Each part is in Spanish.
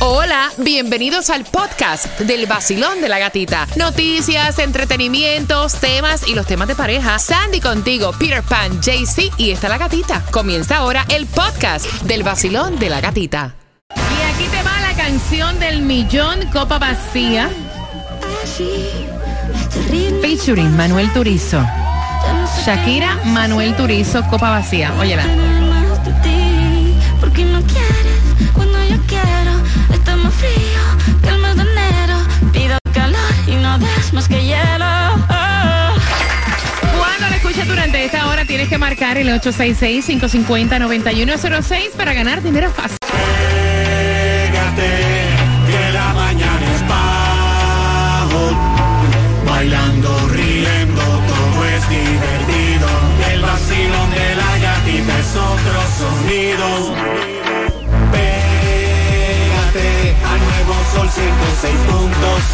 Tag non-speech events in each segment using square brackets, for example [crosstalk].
Hola, bienvenidos al podcast del vacilón de la gatita. Noticias, entretenimientos, temas y los temas de pareja. Sandy contigo, Peter Pan, JC y está la gatita. Comienza ahora el podcast del vacilón de la gatita. Y aquí te va la canción del millón Copa Vacía. Featuring Manuel Turizo. Shakira, Manuel Turizo, Copa Vacía. Óyela. Cuando la escuches durante esta hora tienes que marcar el 866-550-9106 para ganar dinero fácil.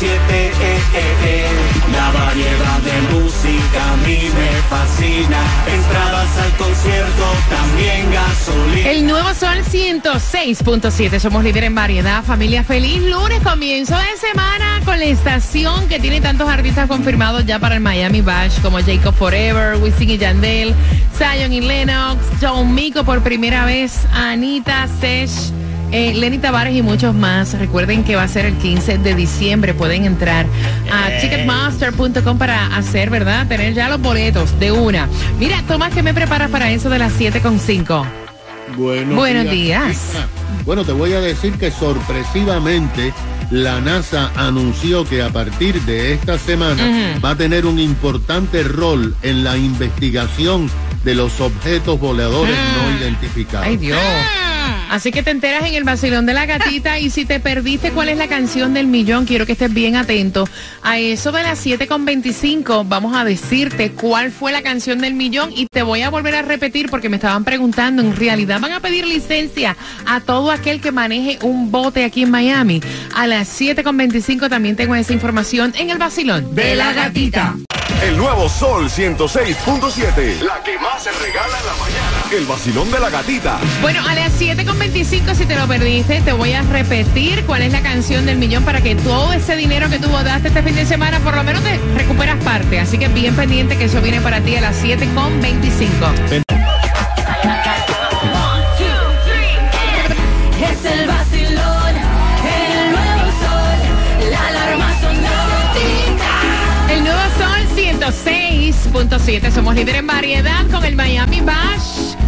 106.7. eh, eh, eh. La variedad de música a me fascina. Entradas al concierto, también gasolina. El nuevo Sol 106.7. Somos líder en variedad. Familia feliz. Lunes, comienzo de semana con la estación que tiene tantos artistas confirmados ya para el Miami Bash como Jacob Forever, Wisin y Yandel, Zion y Lennox, John Mico por primera vez, Anita Sesh. Eh, Lenny Tavares y muchos más. Recuerden que va a ser el 15 de diciembre. Pueden entrar a ticketmaster.com para hacer, ¿verdad? Tener ya los boletos de una. Mira, Tomás, ¿qué me preparas para eso de las 7.5? Buenos, Buenos días. [laughs] Bueno, te voy a decir que sorpresivamente la NASA anunció que a partir de esta semana va a tener un importante rol en la investigación de los objetos voladores no identificados. Ay, Dios. Así que te enteras en el vacilón de la gatita y si te perdiste cuál es la canción del millón, quiero que estés bien atento. A eso de las 7.25 vamos a decirte cuál fue la canción del millón y te voy a volver a repetir porque me estaban preguntando, en realidad van a pedir licencia a todo aquel que maneje un bote aquí en Miami. A las 7.25 también tengo esa información en el vacilón de la gatita. El nuevo Sol 106.7. La que más se regala en la mañana. El vacilón de la gatita. Bueno, a las 7.25, si te lo perdiste, te voy a repetir cuál es la canción del millón para que todo ese dinero que tú votaste este fin de semana, por lo menos te recuperas parte. Así que bien pendiente que eso viene para ti a las 7.25. Es el vacilón, el nuevo sol. La alarma sonó. El nuevo Sol 106.7. Somos líder en variedad con el Miami Bash.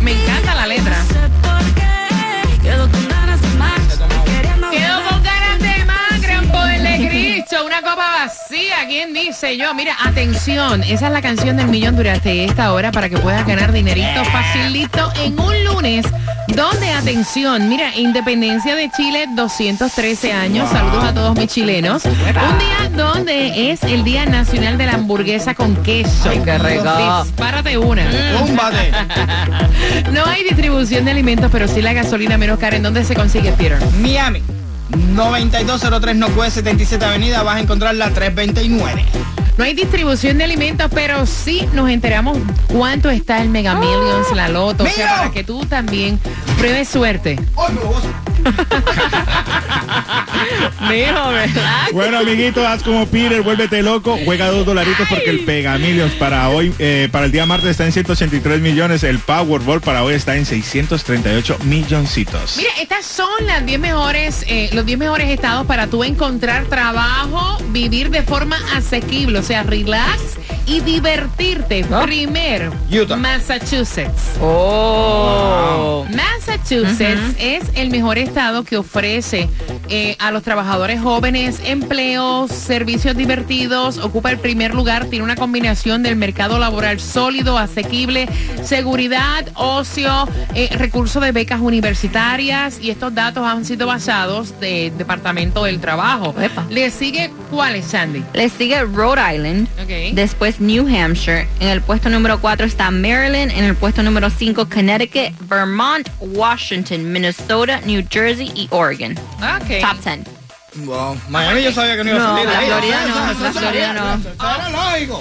Me ti. encanta la letra. No sé por qué. Quedo con ganas de más. Quedo con ganas de más, gran poder de Cristo, una copa vacía. ¿Quién dice yo? Mira, atención, esa es la canción del millón durante esta hora para que puedas ganar dinerito facilito en un lunes. Donde, atención, mira, Independencia de Chile, 213 años. Saludos a todos mis chilenos. Un día donde es el Día Nacional de la Hamburguesa con queso. ¡Ay, qué rico! Dispárate una. Túmbate. [laughs] No hay distribución de alimentos, pero sí la gasolina menos cara. ¿En dónde se consigue, Peter? Miami. 9203 Northwest 77 Avenida, vas a encontrar la 329. No hay distribución de alimentos, pero sí nos enteramos cuánto está el Mega Millions, la Loto, o sea, para que tú también pruebes suerte. ¡Oh, no! Mijo, ¿verdad? Bueno, amiguito, haz como Peter, vuélvete loco, juega dos dolaritos porque el Pega Millions para hoy, eh, para el día martes está en 183 millones, el Powerball para hoy está en 638 milloncitos. Mira, estas son las 10 mejores, eh, los 10 mejores estados para tú encontrar trabajo, vivir de forma asequible, o sea, relax y divertirte. Primero, Utah. Massachusetts. Oh. Massachusetts es el mejor estado que ofrece eh, a los trabajadores jóvenes, empleos, servicios divertidos, ocupa el primer lugar, tiene una combinación del mercado laboral sólido, asequible, seguridad, ocio, eh, recursos de becas universitarias y estos datos han sido basados del Departamento del Trabajo. Epa. ¿Le sigue cuál es, Sandy? Le sigue Rhode Island, Ok. después New Hampshire, en el puesto número 4 está Maryland, en el puesto número 5 Connecticut, Vermont, Washington, Minnesota, New Jersey y Oregon. Ok. Top 10. Wow. Miami yo sabía que no iba a No, salir. la. Florida no, la Florida no. Era lógico.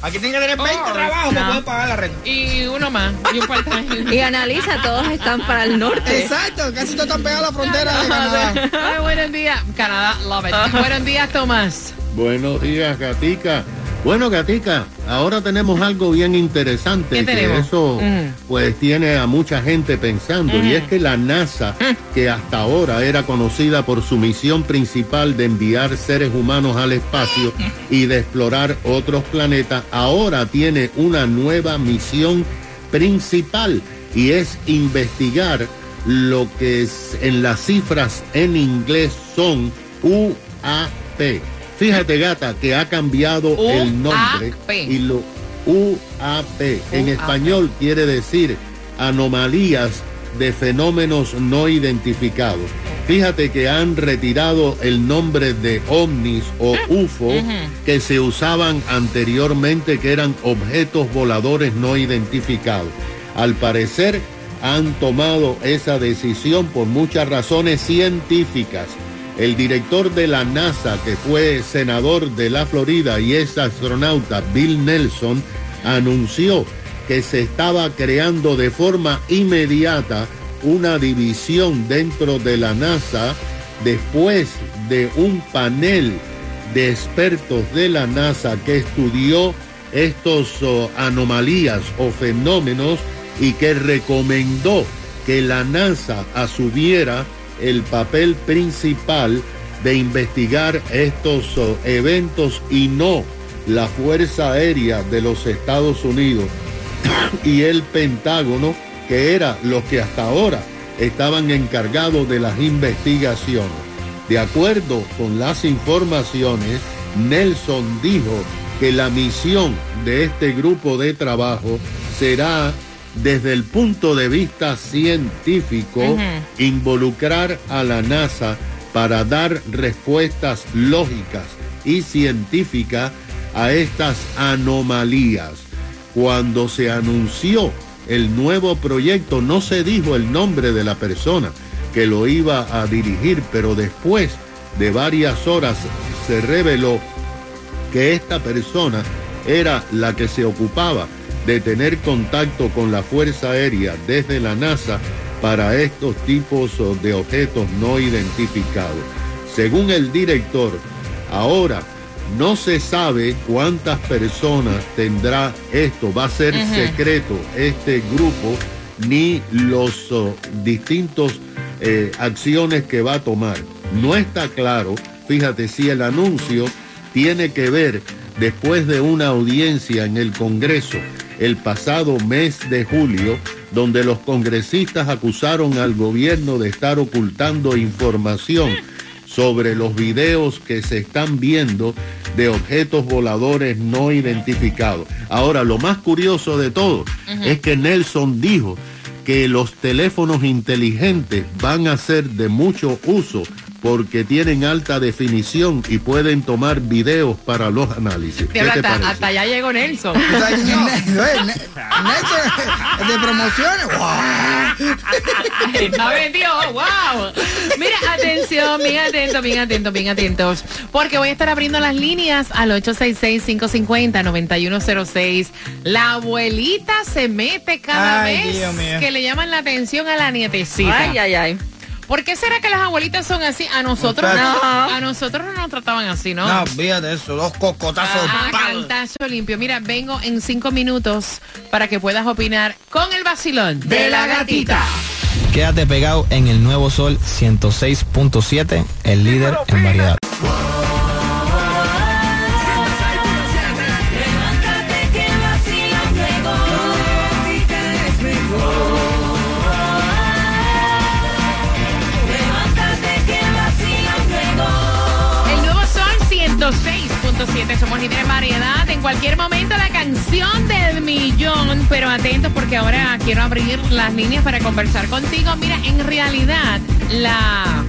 Aquí tiene que tener 20 Oh, trabajos para no. poder pagar la renta. Y uno más. Y un. Y analiza, todos están para el norte. Exacto, casi todos están pegados a la frontera de Canadá. Ay, buenos días. Canadá, love it. buenos días, Tomás. Buenos días, Gatica. Bueno, Gatica, ahora tenemos algo bien interesante ¿Qué que eso Mm. pues tiene a mucha gente pensando y es que la NASA, que hasta ahora era conocida por su misión principal de enviar seres humanos al espacio y de explorar otros planetas, ahora tiene una nueva misión principal y es investigar lo que es- en las cifras en inglés son UAP. Fíjate, gata, que ha cambiado el nombre y lo UAP en español quiere decir anomalías de fenómenos no identificados. Fíjate que han retirado el nombre de ovnis o UFO que se usaban anteriormente, que eran objetos voladores no identificados. Al parecer han tomado esa decisión por muchas razones científicas. El director de la NASA, que fue senador de la Florida y es astronauta, Bill Nelson, anunció que se estaba creando de forma inmediata una división dentro de la NASA después de un panel de expertos de la NASA que estudió estos oh, anomalías o fenómenos y que recomendó que la NASA asumiera el papel principal de investigar estos oh, eventos y no la Fuerza Aérea de los Estados Unidos y el Pentágono, que era los que hasta ahora estaban encargados de las investigaciones. De acuerdo con las informaciones, Nelson dijo que la misión de este grupo de trabajo será desde el punto de vista científico involucrar a la NASA para dar respuestas lógicas y científicas a estas anomalías. Cuando se anunció el nuevo proyecto, no se dijo el nombre de la persona que lo iba a dirigir, pero después de varias horas se reveló que esta persona era la que se ocupaba de tener contacto con la Fuerza Aérea desde la NASA para estos tipos de objetos no identificados. Según el director, ahora no se sabe cuántas personas tendrá esto, va a ser secreto este grupo, ni los oh, distintos eh, acciones que va a tomar. No está claro, fíjate, si el anuncio tiene que ver después de una audiencia en el Congreso el pasado mes de julio, donde los congresistas acusaron al gobierno de estar ocultando información sobre los videos que se están viendo de objetos voladores no identificados. Ahora, lo más curioso de todo es que Nelson dijo que los teléfonos inteligentes van a ser de mucho uso porque tienen alta definición y pueden tomar videos para los análisis. ¿Qué Diablo, te hasta, parece? hasta allá llegó Nelson. [laughs] O sea, [laughs] ne- ne- ne- Neto de promociones. ¡Wow! Está vendido, wow. Mira, atención, bien atentos, bien atentos, bien atentos. Porque voy a estar abriendo las líneas al 866-550-9106. La abuelita se mete cada Ay, vez que le llaman la atención a la nietecita. Ay, ay, ay. ¿Por qué será que las abuelitas son así? A nosotros no. A nosotros no nos trataban así, ¿no? No, de eso, dos cocotazos. Ah, ¡pam! cantazo limpio. Mira, vengo en cinco minutos para que puedas opinar con el vacilón De la gatita. Quédate pegado en el nuevo sol 106.7, el líder en variedad. 106.7, somos líderes en variedad. En cualquier momento la canción del millón, pero atentos porque ahora quiero abrir las líneas para conversar contigo. Mira, en realidad la,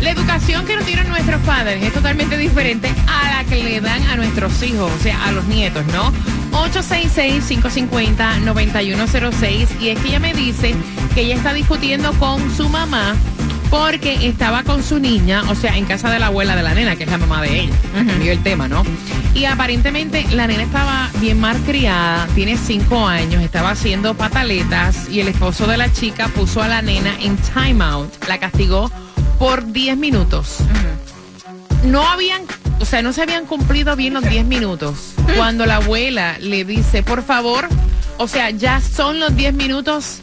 la educación que nos dieron nuestros padres es totalmente diferente a la que le dan a nuestros hijos, o sea, a los nietos, ¿no? 866-550-9106 y es que ella me dice que ella está discutiendo con su mamá porque estaba con su niña, o sea, en casa de la abuela de la nena, que es la mamá de ella. El tema, ¿no? Y aparentemente la nena estaba bien mal criada, tiene cinco años, estaba haciendo pataletas y el esposo de la chica puso a la nena en timeout, la castigó por 10 minutos. No habían, o sea, no se habían cumplido bien los 10 minutos. Cuando la abuela le dice, por favor, o sea, ya son los 10 minutos,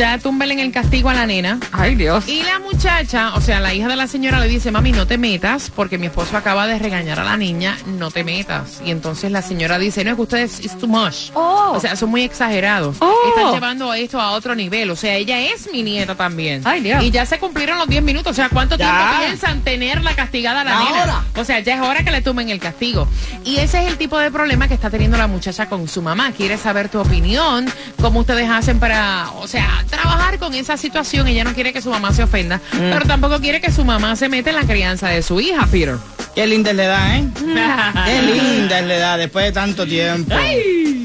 ya túmbele en el castigo a la nena. Ay, Dios. Y la muchacha, o sea, la hija de la señora le dice, mami, no te metas, porque mi esposo acaba de regañar a la niña, no te metas. Y entonces la señora dice, no, es que ustedes, it's too much. Oh. O sea, son muy exagerados. Oh. Están llevando esto a otro nivel. O sea, ella es mi nieta también. Ay, Dios. Y ya se cumplieron los 10 minutos. O sea, ¿cuánto Ya. tiempo piensan tenerla castigada a la nena? O sea, ya es hora que le tomen el castigo. Y ese es el tipo de problema que está teniendo la muchacha con su mamá. Quiere saber tu opinión, cómo ustedes hacen para, o sea, trabajar con esa situación. Ella no quiere que su mamá se ofenda, Mm. pero tampoco quiere que su mamá se meta en la crianza de su hija, Peter. Qué linda es la edad, ¿eh? Qué linda es la edad después de tanto tiempo.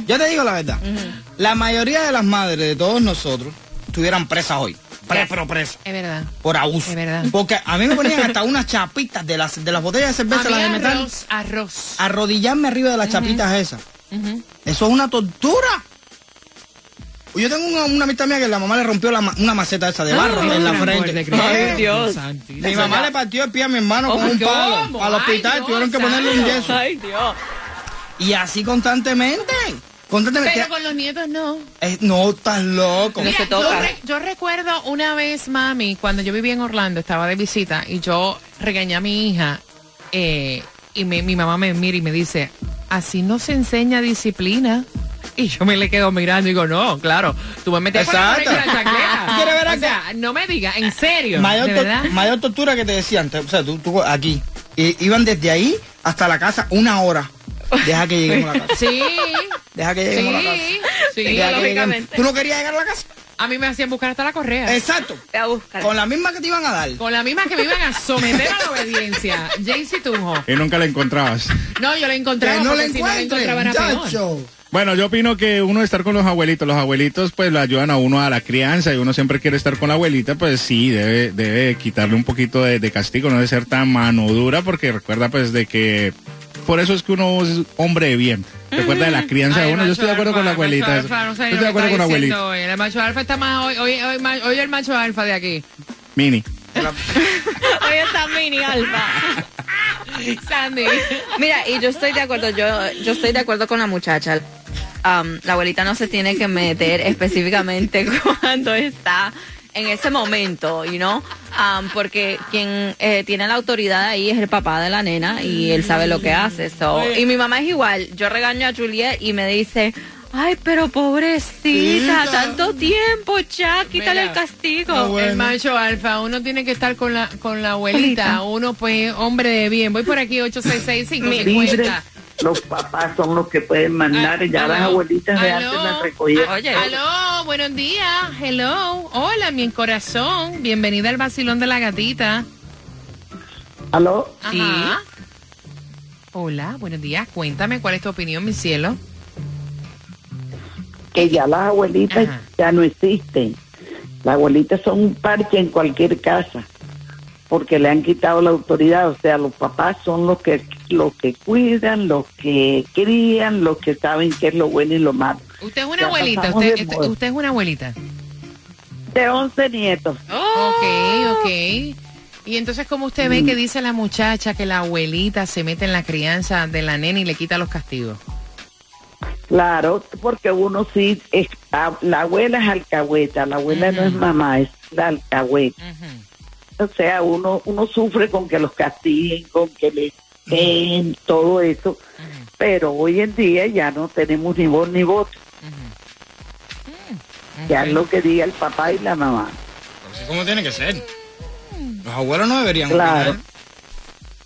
Yo te digo la verdad. La mayoría de las madres de todos nosotros estuvieran presas hoy. Pre, pero presas. Es verdad. Por abuso. Es verdad. Porque a mí me ponían hasta unas chapitas de las, de las botellas de cerveza, las de metal. arroz, arroz. Arrodillarme arriba de las chapitas esas. Eso es una tortura. Yo tengo una, una amistad mía que la mamá le rompió la una maceta esa de barro en la frente. Ay, Dios. Mi mamá le partió el pie a mi hermano con un palo. Al hospital Ay, tuvieron que ponerle un yeso. Ay, Dios. Y así constantemente. Constantemente. Pero con los nietos no. Eh, no, estás loco. No Mira, se toca. Yo, re- yo recuerdo una vez, mami, cuando yo vivía en Orlando, estaba de visita y yo regañé a mi hija eh, y me- mi mamá me mira y me dice, así no se enseña disciplina. [laughs] Y yo me le quedo mirando y digo, no, claro, tú me metes la Exacto. y la chancleta. [laughs] ¿Quieres ver O algo? sea, no me digas, en serio, Mayor, de verdad. mayor tortura que te decían. te- O sea, tú, tú aquí. I- iban desde ahí hasta la casa una hora. Deja que lleguemos a la casa. [laughs] Sí, Deja que lleguemos a la casa. sí, sí. Deja que lleguemos. lógicamente. ¿Tú no querías llegar a la casa? A mí me hacían buscar hasta la correa. Exacto. Ve a buscar. Con la misma que te iban a dar. Con la misma que me iban a someter a la obediencia. Jaycee Tunjo. Y nunca la encontrabas. No, yo la encontraba Que no la porque si no la encontraba era peor. muchacho. Bueno, yo opino que uno estar con los abuelitos, los abuelitos pues le ayudan a uno a la crianza y uno siempre quiere estar con la abuelita, pues sí, debe, debe quitarle un poquito de, de castigo, no debe ser tan mano dura porque recuerda pues de que por eso es que uno es hombre de bien. Recuerda de la crianza Ay, de uno, yo estoy de acuerdo con la abuelita. alfa, no sé Yo estoy de acuerdo con la está abuelita. hoy. El macho alfa está más hoy, hoy, hoy, ma- hoy el macho alfa de aquí. Mini. [laughs] Hoy está mini alfa. Sandy. Mira, y yo estoy de acuerdo, yo, yo estoy de acuerdo con la muchacha. Um, la abuelita no se tiene que meter específicamente [laughs] cuando está en ese momento, you know, Um, porque quien eh, tiene la autoridad ahí es el papá de la nena y él sabe lo que hace. So, y mi mamá es igual. Yo regaño a Juliet y me dice, ay, pero pobrecita, tanto tiempo ya, quítale Mira, el castigo. Ah, bueno. El macho alfa, uno tiene que estar con la con la abuelita, uno pues hombre de bien. Voy por aquí 866 Libre. 550. Los papás son los que pueden mandar y ya Aló. las abuelitas de Aló. antes las recogían. Oye, Aló, buenos días. Hello. Hola, mi corazón. Bienvenida al vacilón de la gatita. ¿Aló? Sí. Ajá. Hola, buenos días. Cuéntame cuál es tu opinión, mi cielo. Que ya las abuelitas Ajá. ya no existen. Las abuelitas son un parche en cualquier casa porque le han quitado la autoridad. O sea, los papás son los que los que cuidan, los que crían, los que saben qué es lo bueno y lo malo. Usted es una Ya abuelita. Usted, usted, es una abuelita. De 11 nietos. Ok, ok. Y entonces, ¿cómo usted ve que dice la muchacha que la abuelita se mete en la crianza de la nena y le quita los castigos? Claro, porque uno sí, es, a- la abuela es alcahueta, la abuela no es mamá, es la alcahueta. Ujú. O sea, uno, uno sufre con que los castiguen, con que le den todo eso, pero hoy en día ya no tenemos ni voz ni voto. Ya es lo que diga el papá y la mamá. Así como tiene que ser. Los abuelos no deberían Claro. opinar.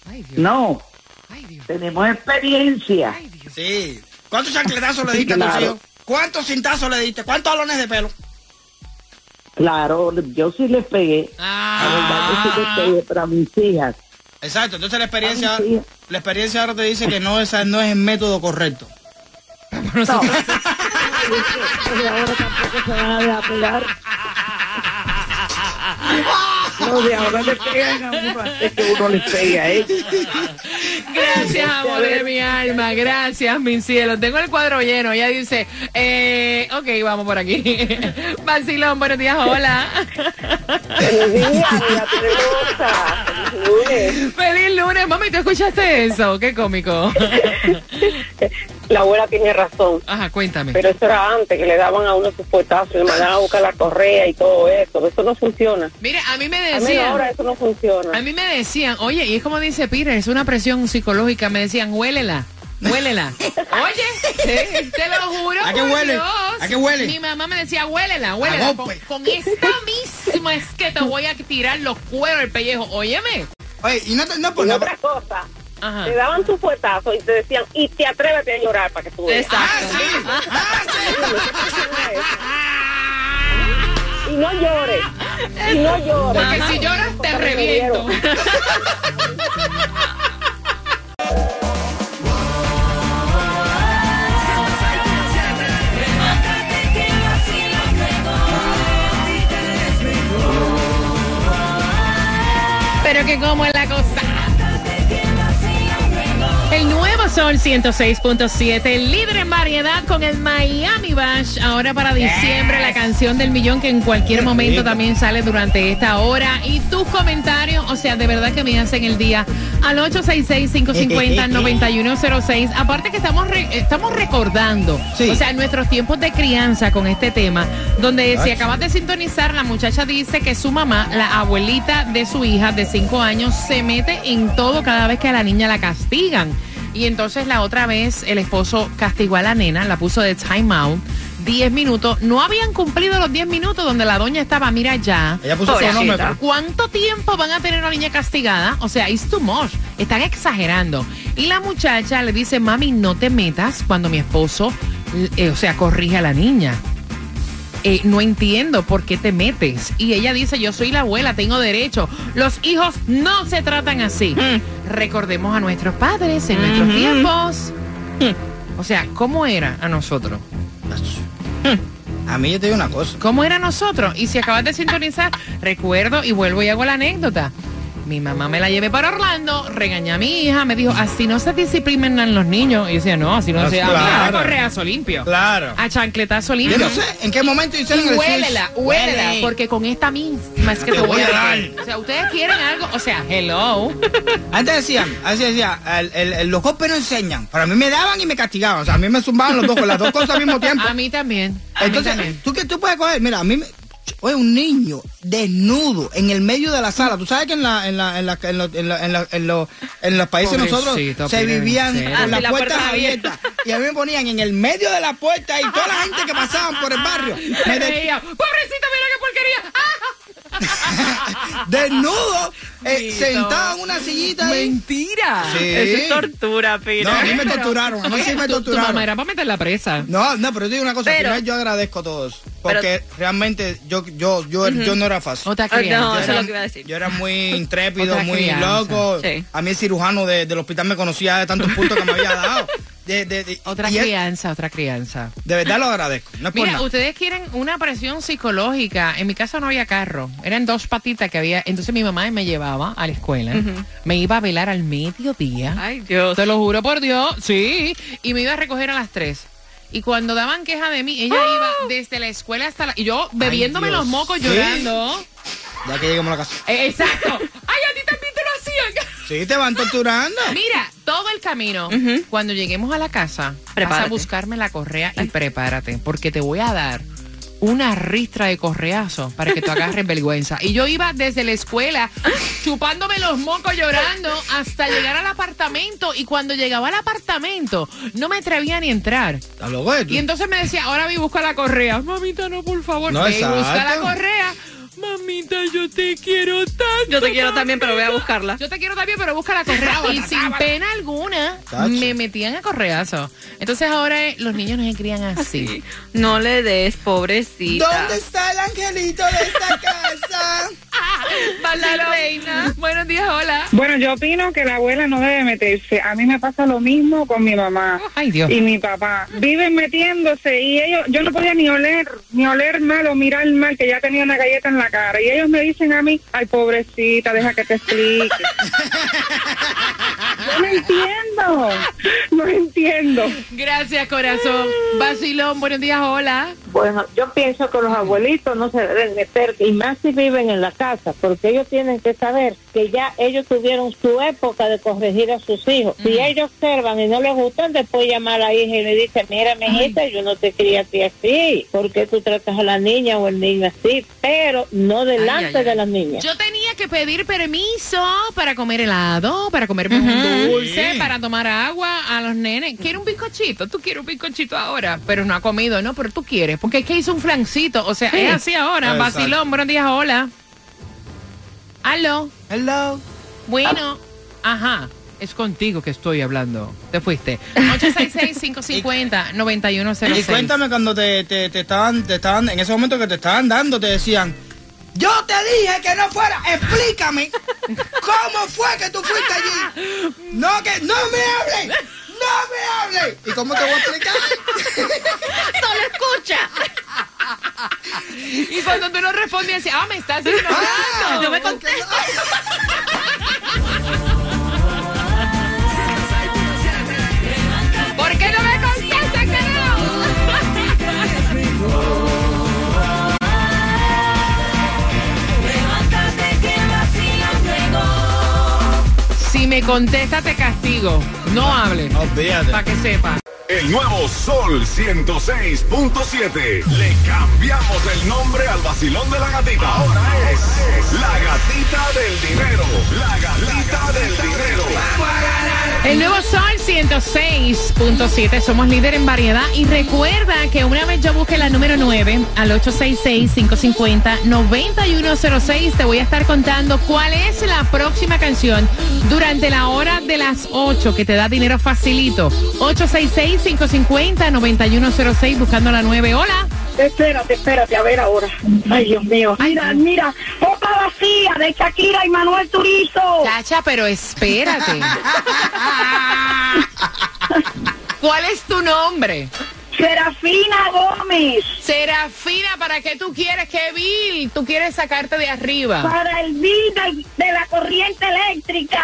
Ay, Dios. No, Ay, Dios. tenemos experiencia. Sí. ¿Cuántos chancletazos le diste a Claro. hijos? ¿Cuántos cintazos le diste? ¿Cuántos alones de pelo? Claro, yo sí les pegué. Ah. La verdad que sí les pegué, pero a mis hijas. Exacto, entonces la experiencia, sí. la experiencia ahora te dice que no, esa no es el método correcto. No. Ahora tampoco se van a dejar pegar. [laughs] No, de ahora le pegan a uno antes que uno les pegue a ellos. Gracias, amor de mi alma. Gracias, mi cielo. Tengo el cuadro lleno. Ella dice, eh, ok, vamos por aquí. [laughs] Vacilón, buenos días, hola. Buenos días. Feliz lunes. Feliz lunes, mami, ¿tú escuchaste eso? Qué cómico. La abuela tiene razón. Ajá, cuéntame. Pero eso era antes, que le daban a uno sus puestazos, le mandaban a buscar la correa y todo eso. Eso no funciona. Mire, a mí me A mí decían... ahora eso no funciona. A mí me decían, oye, y es como dice Peter, es una presión psicológica. Me decían, huélela, huélela. Oye, te lo juro. ¿A qué huele? Dios. ¿A qué huele? Mi mamá me decía, huélela, huélela. Con, con esta misma es que te voy a tirar los cueros del pellejo. Óyeme. Oye, y no, te- no Y por nada. otra cosa, Ajá. te daban tu fuetazo y te decían, y te atreves a llorar para que tú veas. Ah, sí. Ah, sí. [laughs] Y no llores. Y no llores. Porque si lloras te reviento. [laughs] Pero que como es la cosa. Sol 106.7, el líder en variedad con el Miami Bash. Ahora para diciembre, la canción del millón que en cualquier momento también sale durante esta hora. Y tus comentarios, o sea, de verdad que me hacen el día al 866-550-9106. Aparte que estamos, re- estamos recordando, Sí. o sea, nuestros tiempos de crianza con este tema, donde si acabas de sintonizar, la muchacha dice que su mamá, la abuelita de su hija de 5 años, se mete en todo cada vez que a la niña la castigan. Y entonces la otra vez el esposo castigó a la nena, la puso de time out. 10 minutos, no habían cumplido los 10 minutos donde la doña estaba, mira ya. Ella puso cronómetro. ¿Cuánto tiempo van a tener a la niña castigada? O sea, it's too much. Están exagerando. Y la muchacha le dice, mami, no te metas cuando mi esposo, eh, o sea, corrige a la niña. Eh, no entiendo por qué te metes. Y ella dice, yo soy la abuela, tengo derecho. Los hijos no se tratan así. Recordemos a nuestros padres en nuestros tiempos. O sea, ¿cómo era a nosotros? A mí yo te digo una cosa. ¿Cómo era nosotros? Y si acabas de sintonizar, recuerdo y vuelvo y hago la anécdota. Mi mamá me la llevé para Orlando, regañé a mi hija, me dijo, así no se disciplinan los niños. Y yo decía, no, así no Ah, se claro. A correazo limpio. Claro. A chancletazo Yo limpio. no sé en qué momento hicieron Y el huélela, switch. huélela, Huele. porque con esta misma es que te voy a dar. O sea, ustedes quieren algo, o sea, hello. [laughs] Antes decían, así decía, el- el- el- los golpes no enseñan. Pero a mí me daban y me castigaban. O sea, a mí me zumbaban los dos con las dos cosas al mismo tiempo. A mí también. A mí Entonces, también. ¿tú qué tú puedes coger? Mira, a mí me... Oye, un niño desnudo en el medio de la sala. Tú sabes que en la, en la, en la, en lo- en la- en la- en lo- en los países nosotros Pobrecito, se Peter, vivían con Ah, las la puertas puerta abiertas. Y a mí me ponían en el medio de la puerta y toda la gente que pasaban por el barrio. me [laughs] de- reía, Pobrecita, mira qué porquería. [laughs] desnudo, eh, sentado en una sillita ahí. Mentira. Sí. Eso es tortura, Peter. No, a mí me torturaron. A mí sí me Tu- Tu, torturaron. mamá era para meter la presa. No, no, pero yo te digo una cosa, Pero- primero yo agradezco a todos, porque realmente yo, yo, yo, yo no era fácil. Otra Ah, no, yo, eso es era, lo que iba a decir. yo era muy [laughs] intrépido, Otra muy crianza. loco. Sí. A mí el cirujano de- del hospital me conocía de tantos puntos que me había dado. [laughs] De, de- de- Otra crianza, otra crianza. de verdad lo agradezco. No es por Mira, nada. ustedes quieren una presión psicológica. En mi casa no había carro. Eran dos patitas que había. Entonces mi mamá me llevaba a la escuela. Me iba a velar al mediodía. Ay, Dios. Te lo juro por Dios. Sí. Y me iba a recoger a las tres. Y cuando daban queja de mí, ella ¡Ah! iba desde la escuela hasta la... Y yo bebiéndome los mocos Sí. llorando. Ya que llegamos a la casa. Eh, exacto. Ay, a ti también te lo hacían. Sí, te van torturando. Mira, todo el camino, cuando lleguemos a la casa, vas a Prepárate. buscarme la correa y prepárate, porque te voy a dar una ristra de correazo para que tú agarres [laughs] vergüenza. Y yo iba desde la escuela chupándome los mocos llorando hasta llegar al apartamento y cuando llegaba al apartamento no me atrevía ni a entrar. Y entonces me decía, ahora vi busca la correa. Mamita, no, por favor. No, y busca la correa. Mamita, yo te quiero tanto. Yo te quiero también, pero voy a buscarla. Yo te quiero también, pero busca la correa. y sin pena alguna, Tacho. me metían a correazo. Entonces ahora eh, los niños no se crían así. No le des, pobrecita. ¿Dónde está el angelito de esta [laughs] casa? La reina. Buenos días, hola. Bueno, yo opino que la abuela no debe meterse. A mí me pasa lo mismo con mi mamá Ay, Dios. y mi papá. Viven metiéndose y ellos, yo no podía ni oler, ni oler mal o mirar mal, que ya tenía una galleta en la cara. Y ellos me dicen a mí, ay, pobrecita, deja que te explique. yo no entiendo, no entiendo. Gracias, corazón. Basilón, buenos días, hola. Bueno, yo pienso que los abuelitos no se deben meter, y más si viven en la casa, porque ellos tienen que saber que ya ellos tuvieron su época de corregir a sus hijos. Si ellos observan y no les gustan, después llamar a la hija y le dice, mira, mijita, yo no te quería a ti así, ¿por qué tú tratas a la niña o el niño así? Pero no delante ay, ay. de las niñas. Yo tenía que pedir permiso para comer helado, para comerme un dulce, Sí. para tomar agua a los nenes. ¿Quiere un bizcochito? Tú quieres un bizcochito ahora, pero no ha comido, ¿no? Pero tú quieres, porque es que hizo un flancito. O sea, es así ahora. Exacto. Basilón, buenos días, hola. Aló. Hello. Bueno, ajá. Es contigo que estoy hablando. Te fuiste. [laughs] 866-550-9106. Y cuéntame cuando te, te, te estaban, te estaban, en ese momento que te estaban dando, te decían, yo te dije que no fuera, explícame cómo fue que tú fuiste allí. No, que no me hables, no me hables. ¿Y cómo te voy a explicar? [laughs] Solo escucha. Y cuando tú no respondes, decía, ah, me estás ignorando. Ah, No me porque me contesta, te castigo. No hables. Olvídate. Para que sepa. El nuevo Sol 106.7. Le cambiamos el nombre vacilón de la gatita. Ahora es la gatita del dinero. La gatita del dinero. El nuevo Sol 106.7, somos líder en variedad. Y recuerda que una vez yo busque la número 9 al 866-550-9106, te voy a estar contando cuál es la próxima canción durante la hora de las 8 que te da dinero facilito. 866-550-9106, buscando la 9. Hola. Espérate, espérate, a ver ahora. Ay, Dios mío. Mira, mira, copa vacía de Shakira y Manuel Turizo. Chacha, pero espérate. [laughs] ¿Cuál es tu nombre? Serafina Gómez. Serafina, ¿para qué tú quieres? ¿Qué bill tú quieres sacarte de arriba? Para el bill de, de la corriente eléctrica.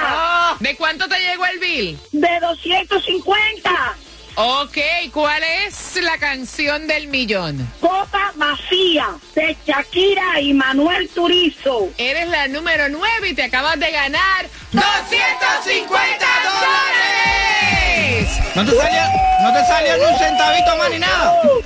Oh, ¿De cuánto te llegó el bill? De 250. Ok, ¿cuál es la canción del millón? Copa vacía de Shakira y Manuel Turizo. Eres la número 9 y te acabas de ganar 250 dólares. No te salió, no te salió ni un centavito más ni nada. [laughs]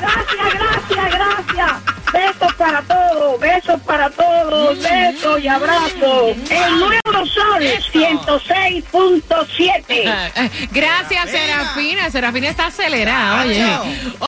Gracias, gracias, gracias. Besos para todos, besos para todos, besos y abrazos. El nuevo sol 106.7. [laughs] Gracias, Serafina. Serafina está acelerada, oye.